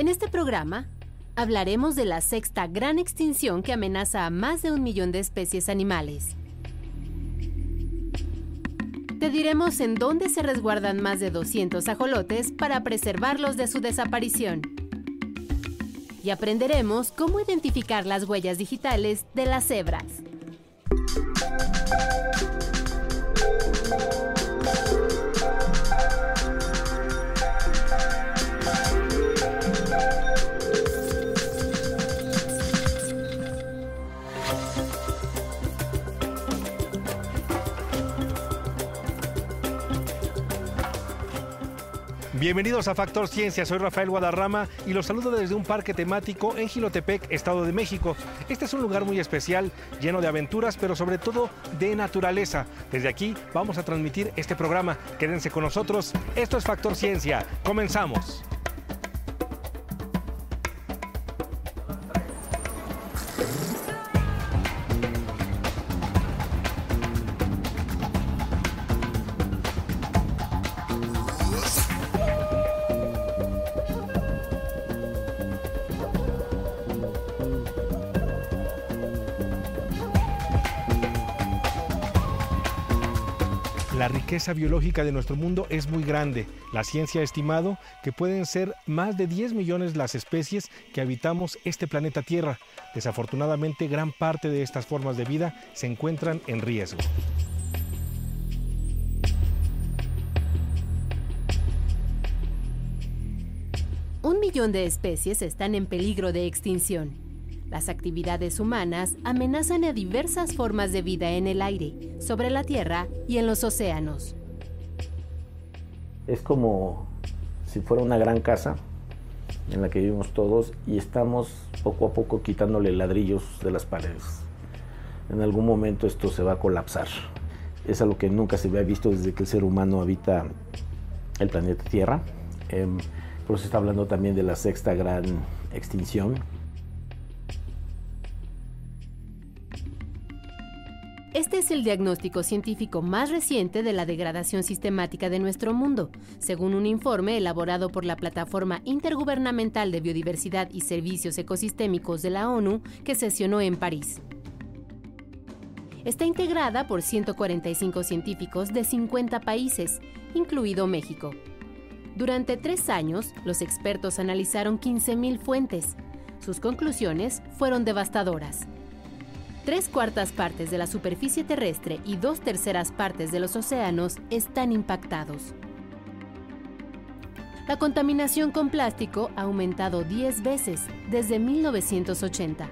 En este programa hablaremos de la sexta gran extinción que amenaza a más de un millón de especies animales. Te diremos en dónde se resguardan más de 200 ajolotes para preservarlos de su desaparición. Y aprenderemos cómo identificar las huellas digitales de las cebras. Bienvenidos a Factor Ciencia, soy Rafael Guadarrama y los saludo desde un parque temático en Gilotepec, Estado de México. Este es un lugar muy especial, lleno de aventuras, pero sobre todo de naturaleza. Desde aquí vamos a transmitir este programa. Quédense con nosotros. Esto es Factor Ciencia. Comenzamos. Riqueza biológica de nuestro mundo es muy grande. La ciencia ha estimado que pueden ser más de 10 millones las especies que habitamos este planeta Tierra. Desafortunadamente, gran parte de estas formas de vida se encuentran en riesgo. Un millón de especies están en peligro de extinción. Las actividades humanas amenazan a diversas formas de vida en el aire, sobre la Tierra y en los océanos. Es como si fuera una gran casa en la que vivimos todos y estamos poco a poco quitándole ladrillos de las paredes. En algún momento esto se va a colapsar. Es algo que nunca se había visto desde que el ser humano habita el planeta Tierra. Eh, por eso se está hablando también de la sexta gran extinción. Es el diagnóstico científico más reciente de la degradación sistemática de nuestro mundo, según un informe elaborado por la Plataforma Intergubernamental de Biodiversidad y Servicios Ecosistémicos de la ONU que sesionó en París. Está integrada por 145 científicos de 50 países, incluido México. Durante tres años, los expertos analizaron 15.000 fuentes. Sus conclusiones fueron devastadoras. Tres cuartas partes de la superficie terrestre y dos terceras partes de los océanos están impactados. La contaminación con plástico ha aumentado 10 veces desde 1980.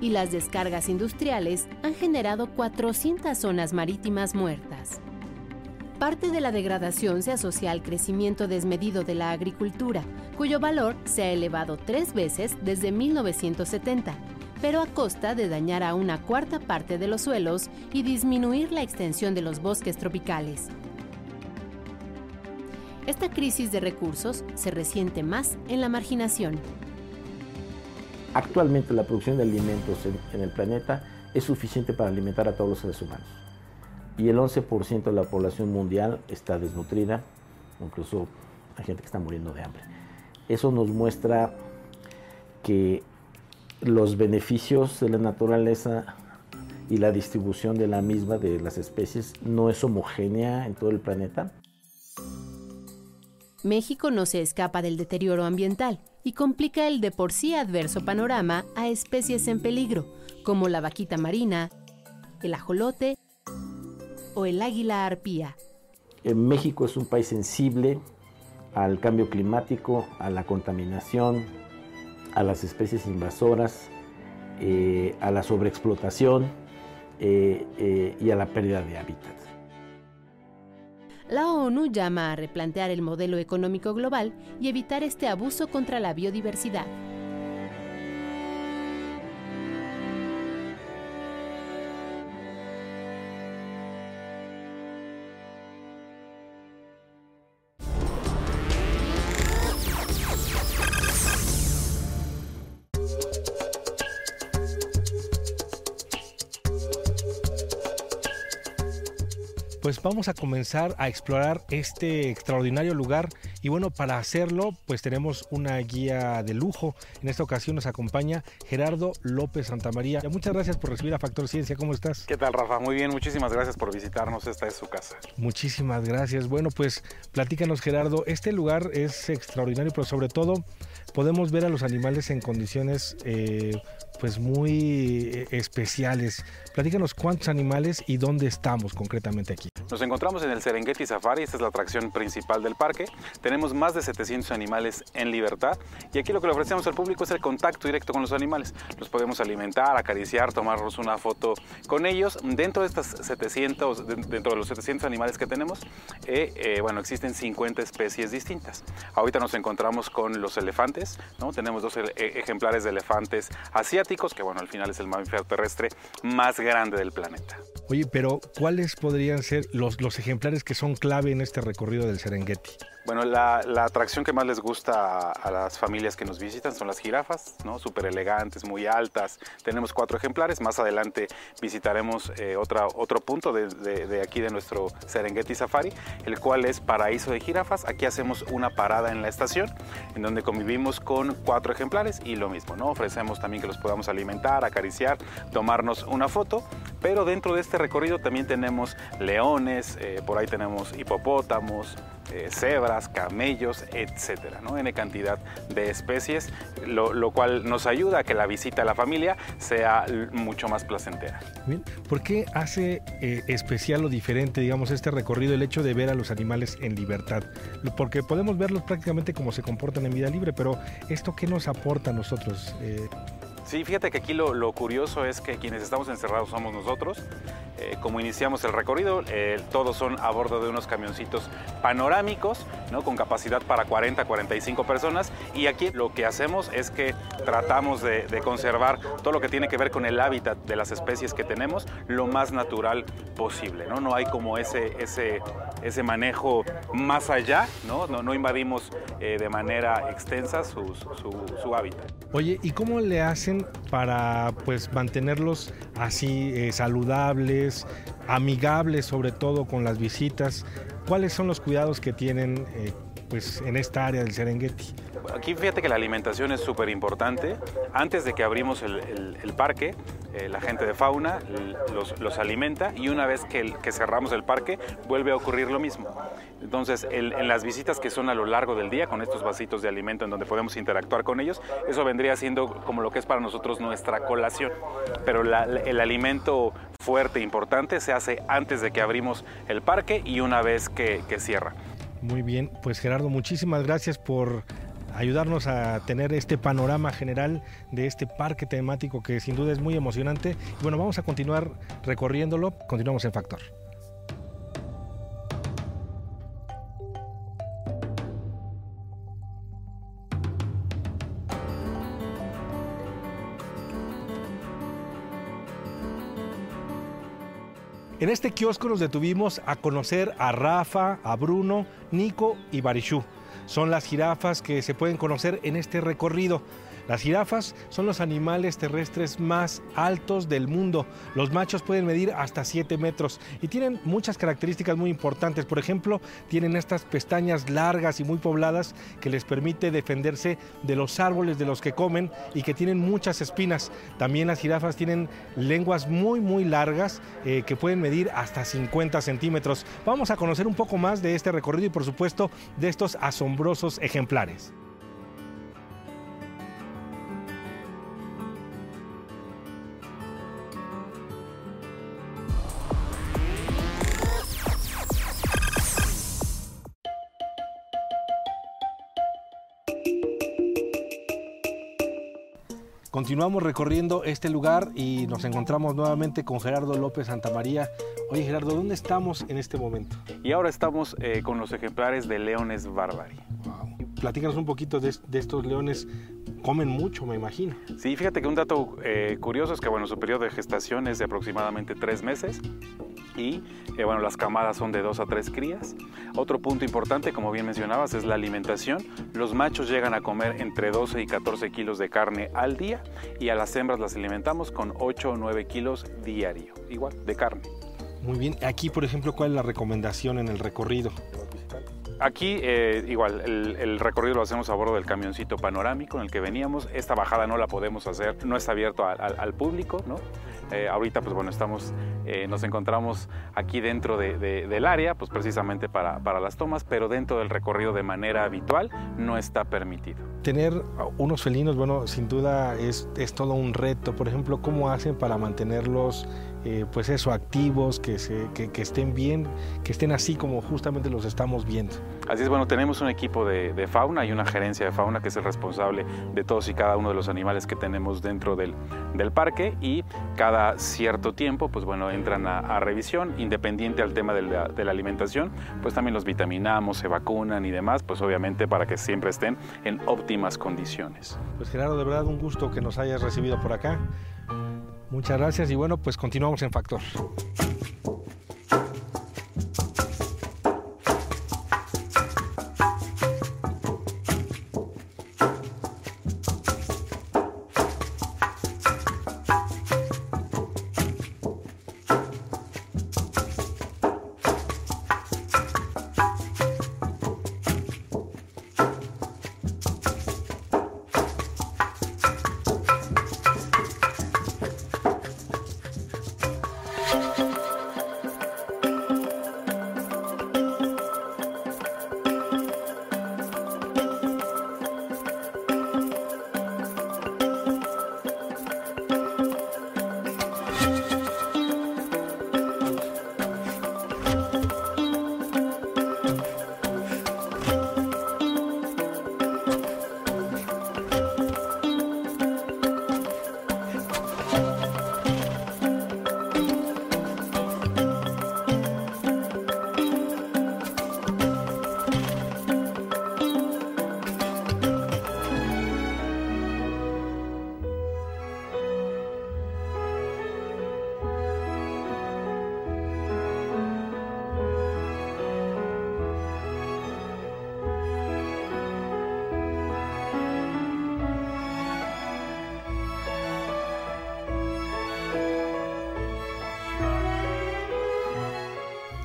Y las descargas industriales han generado 400 zonas marítimas muertas. Parte de la degradación se asocia al crecimiento desmedido de la agricultura, cuyo valor se ha elevado tres veces desde 1970 pero a costa de dañar a una cuarta parte de los suelos y disminuir la extensión de los bosques tropicales. Esta crisis de recursos se resiente más en la marginación. Actualmente la producción de alimentos en, el planeta es suficiente para alimentar a todos los seres humanos. Y el 11% de la población mundial está desnutrida, incluso hay gente que está muriendo de hambre. Eso nos muestra que los beneficios de la naturaleza y la distribución de la misma de las especies no es homogénea en todo el planeta. México no se escapa del deterioro ambiental y complica el de por sí adverso panorama a especies en peligro, como la vaquita marina, el ajolote o el águila arpía. En México es un país sensible al cambio climático, a la contaminación, a las especies invasoras, eh, a la sobreexplotación eh, eh, y a la pérdida de hábitat. La ONU llama a replantear el modelo económico global y evitar este abuso contra la biodiversidad. Vamos a comenzar a explorar este extraordinario lugar y bueno, para hacerlo pues tenemos una guía de lujo. En esta ocasión nos acompaña Gerardo López Santamaría. Muchas gracias por recibir a Factor Ciencia, ¿cómo estás? ¿Qué tal Rafa? Muy bien, muchísimas gracias por visitarnos, esta es su casa. Muchísimas gracias. Bueno, pues platícanos Gerardo, este lugar es extraordinario, pero sobre todo podemos ver a los animales en condiciones eh, pues muy eh, especiales. Platícanos cuántos animales y dónde estamos concretamente aquí. Nos encontramos en el Serengeti Safari, esta es la atracción principal del parque. Tenemos más de 700 animales en libertad y aquí lo que le ofrecemos al público es el contacto directo con los animales. Los podemos alimentar, acariciar, tomarnos una foto con ellos. Dentro de estas 700, dentro de los 700 animales que tenemos, eh, bueno, existen 50 especies distintas. Ahorita nos encontramos con los elefantes, ¿no? Tenemos dos ejemplares de elefantes asiáticos, que bueno, al final es el mamífero terrestre más grande del planeta. Oye, pero ¿cuáles podrían ser los ejemplares que son clave en este recorrido del Serengeti? Bueno, la, atracción que más les gusta a, las familias que nos visitan son las jirafas, ¿no? Súper elegantes, muy altas. Tenemos cuatro ejemplares. Más adelante visitaremos eh, otro punto de, de, aquí de nuestro Serengeti Safari, el cual es Paraíso de Jirafas. Aquí hacemos una parada en la estación, en donde convivimos con cuatro ejemplares y lo mismo, ¿no? Ofrecemos también que los podamos alimentar, acariciar, tomarnos una foto. Pero dentro de este recorrido también tenemos leones, eh, por ahí tenemos hipopótamos, eh, camellos, etcétera, ¿no? N cantidad de especies, lo, cual nos ayuda a que la visita a la familia sea mucho más placentera. Bien, ¿por qué hace eh, especial o diferente, digamos, este recorrido el hecho de ver a los animales en libertad? Porque podemos verlos prácticamente como se comportan en vida libre, pero ¿esto qué nos aporta a nosotros? Eh, Sí, fíjate que aquí lo, curioso es que quienes estamos encerrados somos nosotros. Eh, como iniciamos el recorrido, eh, todos son a bordo de unos camioncitos panorámicos, ¿no? con capacidad para 40, 45 personas. Y aquí lo que hacemos es que tratamos de, conservar todo lo que tiene que ver con el hábitat de las especies que tenemos lo más natural posible. No, no hay como ese, ese, ese manejo más allá, no, no, invadimos eh, de manera extensa su, su hábitat. Oye, ¿y cómo le hacen para pues mantenerlos así eh, amigables sobre todo con las visitas? ¿Cuáles son los cuidados que tienen eh, pues en esta área del Serengeti? Aquí fíjate que la alimentación es súper importante. Antes de que abrimos el, parque, eh, la gente de fauna los, alimenta y una vez que, cerramos el parque vuelve a ocurrir lo mismo. Entonces, en las visitas que son a lo largo del día, con estos vasitos de alimento en donde podemos interactuar con ellos, eso vendría siendo como lo que es para nosotros nuestra colación. Pero el alimento fuerte, importante, se hace antes de que abrimos el parque y una vez que cierra. Muy bien, pues Gerardo, muchísimas gracias por ayudarnos a tener este panorama general de este parque temático que sin duda es muy emocionante. bueno, vamos a continuar recorriéndolo. Continuamos en Factor. En este kiosco nos detuvimos a conocer a Rafa, a Bruno, Nico y Barishú. Son las jirafas que se pueden conocer en este recorrido. Las jirafas son los animales terrestres más altos del mundo. Los machos pueden medir hasta 7 metros y tienen muchas características muy importantes. Por ejemplo, tienen estas pestañas largas y muy pobladas que les permite defenderse de los árboles de los que comen y que tienen muchas espinas. También las jirafas tienen lenguas muy muy largas eh, que pueden medir hasta 50 centímetros. Vamos a conocer un poco más de este recorrido y por supuesto de estos asombrosos ejemplares. Continuamos recorriendo este lugar y nos encontramos nuevamente con Gerardo López Santamaría. Oye Gerardo, ¿dónde estamos en este momento? Y ahora estamos eh, con los ejemplares de leones barbari. Platícanos un poquito de, estos leones. Comen mucho, me imagino. Sí, fíjate que un dato eh, curioso es que bueno, su periodo de gestación es de aproximadamente tres meses y eh, bueno, las camadas son de dos a tres crías. Otro punto importante, como bien mencionabas, es la alimentación. Los machos llegan a comer entre 12 y 14 kilos de carne al día y a las hembras las alimentamos con 8 o 9 kilos diario, igual, de carne. Muy bien. Aquí, por ejemplo, ¿cuál es la recomendación en el recorrido? Aquí eh, igual, el, recorrido lo hacemos a bordo del camioncito panorámico en el que veníamos. Esta bajada no la podemos hacer, no está abierto al, público, ¿no? Eh, ahorita, pues bueno, estamos, eh, nos encontramos aquí dentro del área, pues precisamente para, para, las tomas, pero dentro del recorrido de manera habitual no está permitido. Tener unos felinos, bueno, sin duda es, es todo un reto. Por ejemplo, ¿cómo hacen para mantenerlos eh, pues eso, activos, que, se, que, estén bien, que estén así como justamente los estamos viendo. Así es, bueno, tenemos un equipo de, fauna y una gerencia de fauna que es el responsable de todos y cada uno de los animales que tenemos dentro del, parque y cada cierto tiempo, pues bueno, entran a, revisión, independiente al tema de la, alimentación, pues también los vitaminamos, se vacunan y demás, pues obviamente para que siempre estén en óptimas condiciones. Pues Gerardo, de verdad un gusto que nos hayas recibido por acá. Muchas gracias y bueno, pues continuamos en Factor.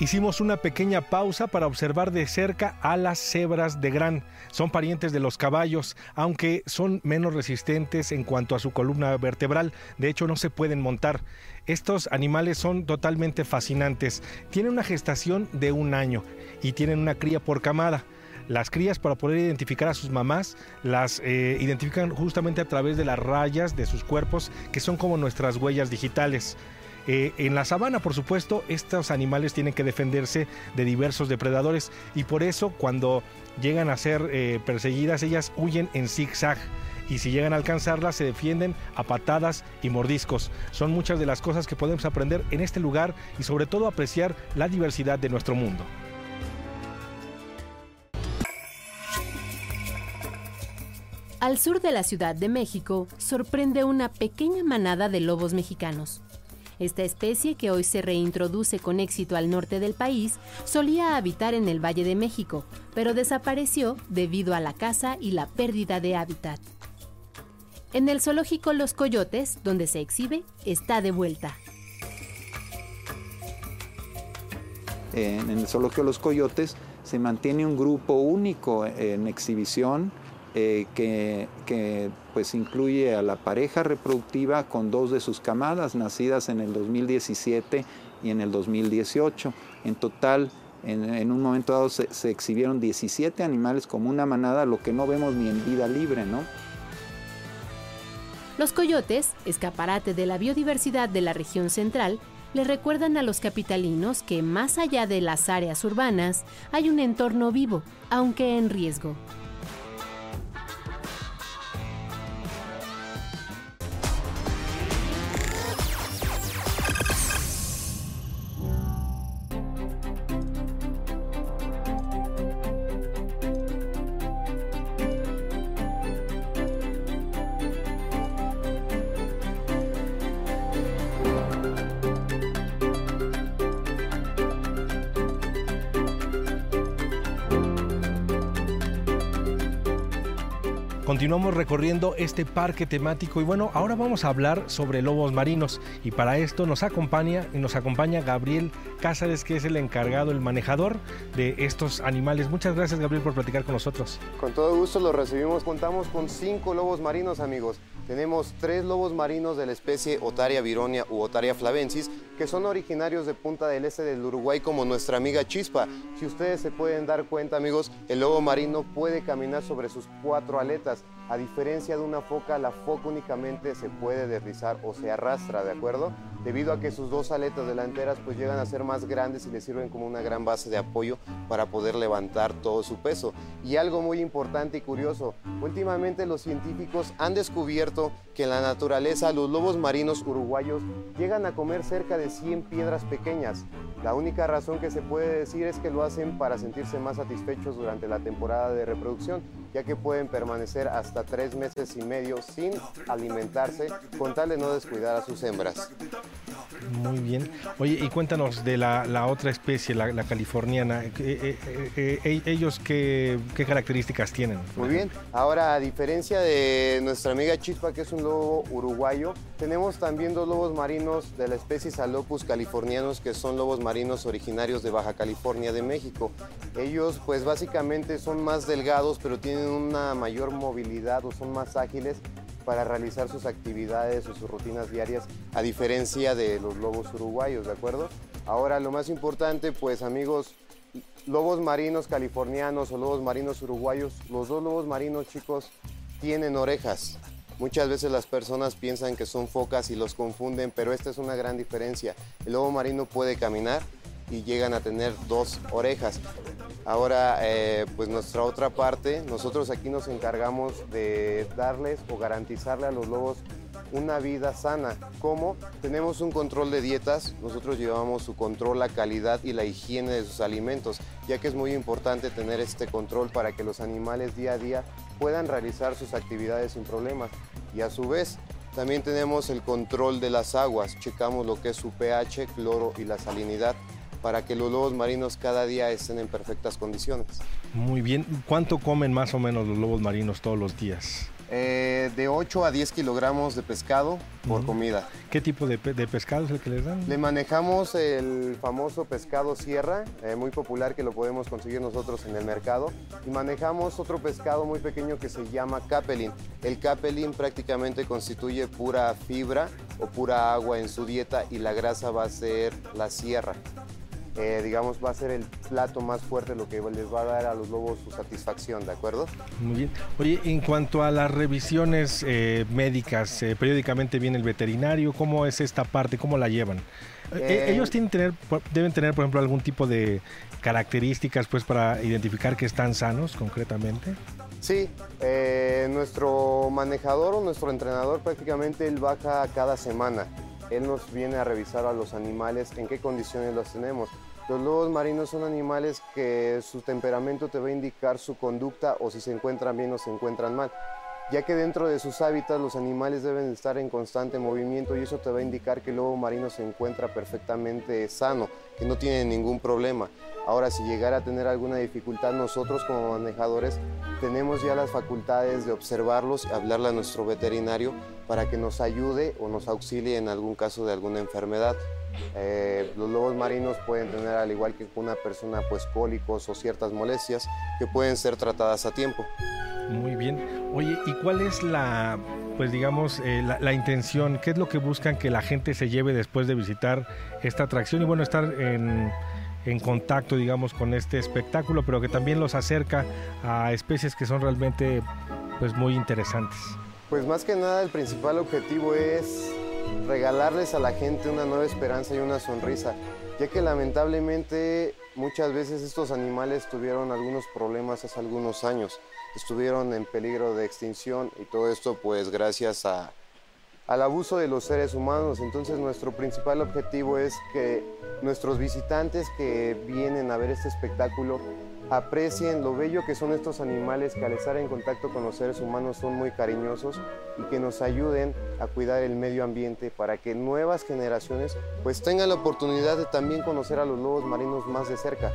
Hicimos una pequeña pausa para observar de cerca a las cebras de gran. Son parientes de los caballos, aunque son menos resistentes en cuanto a su columna vertebral. De hecho, no se pueden montar. Estos animales son totalmente fascinantes. Tienen una gestación de un año y tienen una cría por camada. Las crías para poder identificar a sus mamás las eh, identifican justamente a través de las rayas de sus cuerpos que son como nuestras huellas digitales. Eh, en la sabana, por supuesto, estos animales tienen que defenderse de diversos depredadores y por eso cuando llegan a ser eh, perseguidas, ellas huyen en zigzag y si llegan a alcanzarlas se defienden a patadas y mordiscos. Son muchas de las cosas que podemos aprender en este lugar y sobre todo apreciar la diversidad de nuestro mundo. Al sur de la Ciudad de México sorprende una pequeña manada de lobos mexicanos. Esta especie, que hoy se reintroduce con éxito al norte del país, solía habitar en el Valle de México, pero desapareció debido a la caza y la pérdida de hábitat. En el zoológico Los Coyotes, donde se exhibe, está de vuelta. En el zoológico Los Coyotes se mantiene un grupo único en exhibición eh, que, pues incluye a la pareja reproductiva con dos de sus camadas nacidas en el 2017 y en el 2018. En total, en, un momento dado se, se, exhibieron 17 animales como una manada, lo que no vemos ni en vida libre, ¿no? Los coyotes, escaparate de la biodiversidad de la región central, le recuerdan a los capitalinos que más allá de las áreas urbanas hay un entorno vivo, aunque en riesgo. Continuamos recorriendo este parque temático y bueno, ahora vamos a hablar sobre lobos marinos y para esto nos acompaña y nos acompaña Gabriel Cázares que es el encargado, el manejador de estos animales. Muchas gracias Gabriel por platicar con nosotros. Con todo gusto lo recibimos. Contamos con cinco lobos marinos amigos. Tenemos tres lobos marinos de la especie Otaria vironia u Otaria flavensis que son originarios de Punta del Este del Uruguay como nuestra amiga Chispa. Si ustedes se pueden dar cuenta amigos, el lobo marino puede caminar sobre sus cuatro aletas. A diferencia de una foca, la foca únicamente se puede deslizar o se arrastra, ¿de acuerdo? Debido a que sus dos aletas delanteras pues llegan a ser más grandes y le sirven como una gran base de apoyo para poder levantar todo su peso. Y algo muy importante y curioso, últimamente los científicos han descubierto que en la naturaleza los lobos marinos uruguayos llegan a comer cerca de 100 piedras pequeñas. La única razón que se puede decir es que lo hacen para sentirse más satisfechos durante la temporada de reproducción, ya que pueden permanecer hasta tres meses y medio sin alimentarse con tal de no descuidar a sus hembras. Muy bien. Oye, y cuéntanos de la, otra especie, la, californiana. Eh, eh, eh, ¿Ellos qué, qué, características tienen? Muy bien. Ahora, a diferencia de nuestra amiga Chispa, que es un lobo uruguayo, tenemos también dos lobos marinos de la especie Salopus californianos, que son lobos marinos originarios de Baja California de México. Ellos, pues básicamente son más delgados, pero tienen una mayor movilidad o son más ágiles para realizar sus actividades o sus rutinas diarias, a diferencia de los lobos uruguayos, ¿de acuerdo? Ahora, lo más importante, pues amigos, lobos marinos californianos o lobos marinos uruguayos, los dos lobos marinos, chicos, tienen orejas. Muchas veces las personas piensan que son focas y los confunden, pero esta es una gran diferencia. El lobo marino puede caminar y llegan a tener dos orejas. Ahora, eh, pues nuestra otra parte, nosotros aquí nos encargamos de darles o garantizarle a los lobos una vida sana. ¿Cómo? Tenemos un control de dietas, nosotros llevamos su control, la calidad y la higiene de sus alimentos, ya que es muy importante tener este control para que los animales día a día puedan realizar sus actividades sin problemas. Y a su vez, también tenemos el control de las aguas, checamos lo que es su pH, cloro y la salinidad para que los lobos marinos cada día estén en perfectas condiciones. Muy bien, ¿cuánto comen más o menos los lobos marinos todos los días? Eh, de 8 a 10 kilogramos de pescado por comida. ¿Qué tipo de, pescado es el que les dan? Le manejamos el famoso pescado sierra, eh, muy popular que lo podemos conseguir nosotros en el mercado. Y manejamos otro pescado muy pequeño que se llama capelin. El capelin prácticamente constituye pura fibra o pura agua en su dieta y la grasa va a ser la sierra. Eh, digamos, va a ser el plato más fuerte, lo que les va a dar a los lobos su satisfacción, ¿de acuerdo? Muy bien. Oye, en cuanto a las revisiones eh, médicas, eh, periódicamente viene el veterinario, ¿cómo es esta parte? ¿Cómo la llevan? ellos tienen tener, deben tener, por ejemplo, algún tipo de características pues para identificar que están sanos concretamente. Sí, nuestro manejador o nuestro entrenador prácticamente él baja cada semana él nos viene a revisar a los animales en qué condiciones los tenemos. Los lobos marinos son animales que su temperamento te va a indicar su conducta o si se encuentran bien o se encuentran mal ya que dentro de sus hábitats los animales deben estar en constante movimiento y eso te va a indicar que el lobo marino se encuentra perfectamente sano, que no tiene ningún problema. Ahora, si llegara a tener alguna dificultad, nosotros como manejadores tenemos ya las facultades de observarlos y hablarle a nuestro veterinario para que nos ayude o nos auxilie en algún caso de alguna enfermedad. Eh, los lobos marinos pueden tener, al igual que una persona, pues cólicos o ciertas molestias que pueden ser tratadas a tiempo. Muy bien. Oye, ¿y cuál es la, pues digamos, eh, la, intención? ¿Qué es lo que buscan que la gente se lleve después de visitar esta atracción y bueno, estar en, en contacto, digamos, con este espectáculo, pero que también los acerca a especies que son realmente, pues, muy interesantes? Pues más que nada el principal objetivo es regalarles a la gente una nueva esperanza y una sonrisa, ya que lamentablemente muchas veces estos animales tuvieron algunos problemas hace algunos años estuvieron en peligro de extinción y todo esto pues gracias a, al abuso de los seres humanos. Entonces nuestro principal objetivo es que nuestros visitantes que vienen a ver este espectáculo aprecien lo bello que son estos animales que al estar en contacto con los seres humanos son muy cariñosos y que nos ayuden a cuidar el medio ambiente para que nuevas generaciones pues tengan la oportunidad de también conocer a los lobos marinos más de cerca.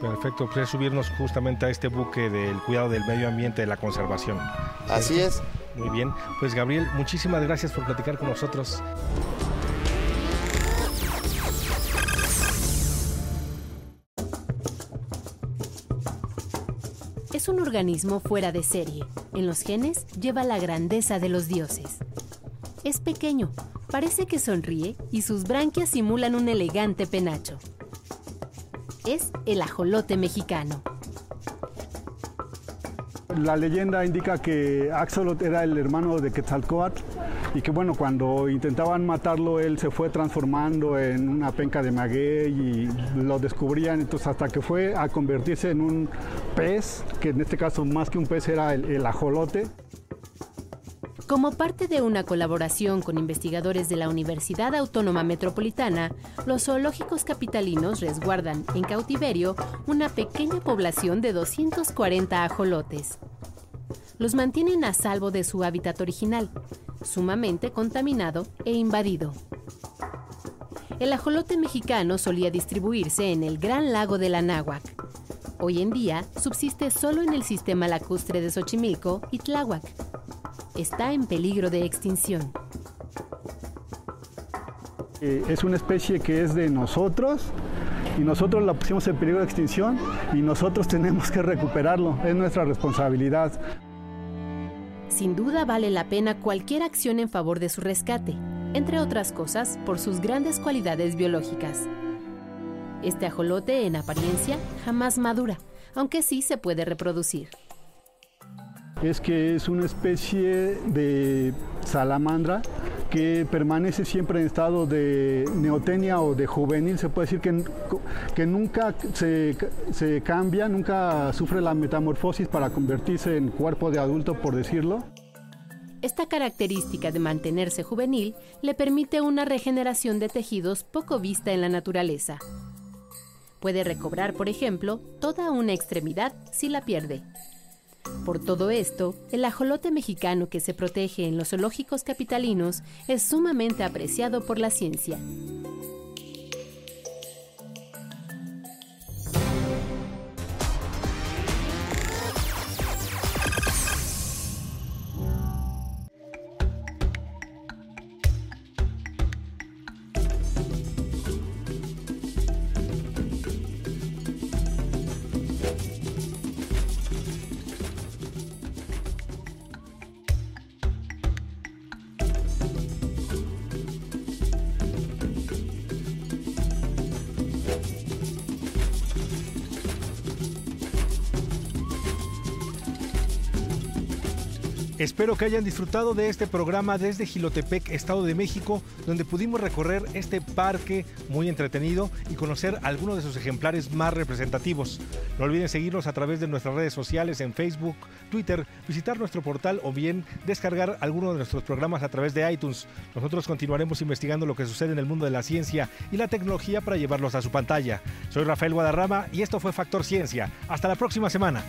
Perfecto, pues es subirnos justamente a este buque del cuidado del medio ambiente, de la conservación. Así es. Muy bien, pues Gabriel, muchísimas gracias por platicar con nosotros. Es un organismo fuera de serie. En los genes lleva la grandeza de los dioses. Es pequeño, parece que sonríe y sus branquias simulan un elegante penacho. Es el ajolote mexicano. La leyenda indica que Axolot era el hermano de Quetzalcóatl y que bueno, cuando intentaban matarlo él se fue transformando en una penca de maguey y lo descubrían entonces hasta que fue a convertirse en un pez, que en este caso más que un pez era el, el ajolote. Como parte de una colaboración con investigadores de la Universidad Autónoma Metropolitana, los zoológicos capitalinos resguardan en cautiverio una pequeña población de 240 ajolotes. Los mantienen a salvo de su hábitat original, sumamente contaminado e invadido. El ajolote mexicano solía distribuirse en el Gran Lago de la Náhuac. Hoy en día subsiste solo en el sistema lacustre de Xochimilco y Tláhuac. Está en peligro de extinción. Eh, es una especie que es de nosotros y nosotros la pusimos en peligro de extinción y nosotros tenemos que recuperarlo. Es nuestra responsabilidad. Sin duda vale la pena cualquier acción en favor de su rescate, entre otras cosas por sus grandes cualidades biológicas. Este ajolote en apariencia jamás madura, aunque sí se puede reproducir. Es que es una especie de salamandra que permanece siempre en estado de neotenia o de juvenil, se puede decir que, que nunca se, se cambia, nunca sufre la metamorfosis para convertirse en cuerpo de adulto, por decirlo. Esta característica de mantenerse juvenil le permite una regeneración de tejidos poco vista en la naturaleza. Puede recobrar, por ejemplo, toda una extremidad si la pierde. Por todo esto, el ajolote mexicano que se protege en los zoológicos capitalinos es sumamente apreciado por la ciencia. Espero que hayan disfrutado de este programa desde Gilotepec, Estado de México, donde pudimos recorrer este parque muy entretenido y conocer algunos de sus ejemplares más representativos. No olviden seguirnos a través de nuestras redes sociales en Facebook, Twitter, visitar nuestro portal o bien descargar alguno de nuestros programas a través de iTunes. Nosotros continuaremos investigando lo que sucede en el mundo de la ciencia y la tecnología para llevarlos a su pantalla. Soy Rafael Guadarrama y esto fue Factor Ciencia. Hasta la próxima semana.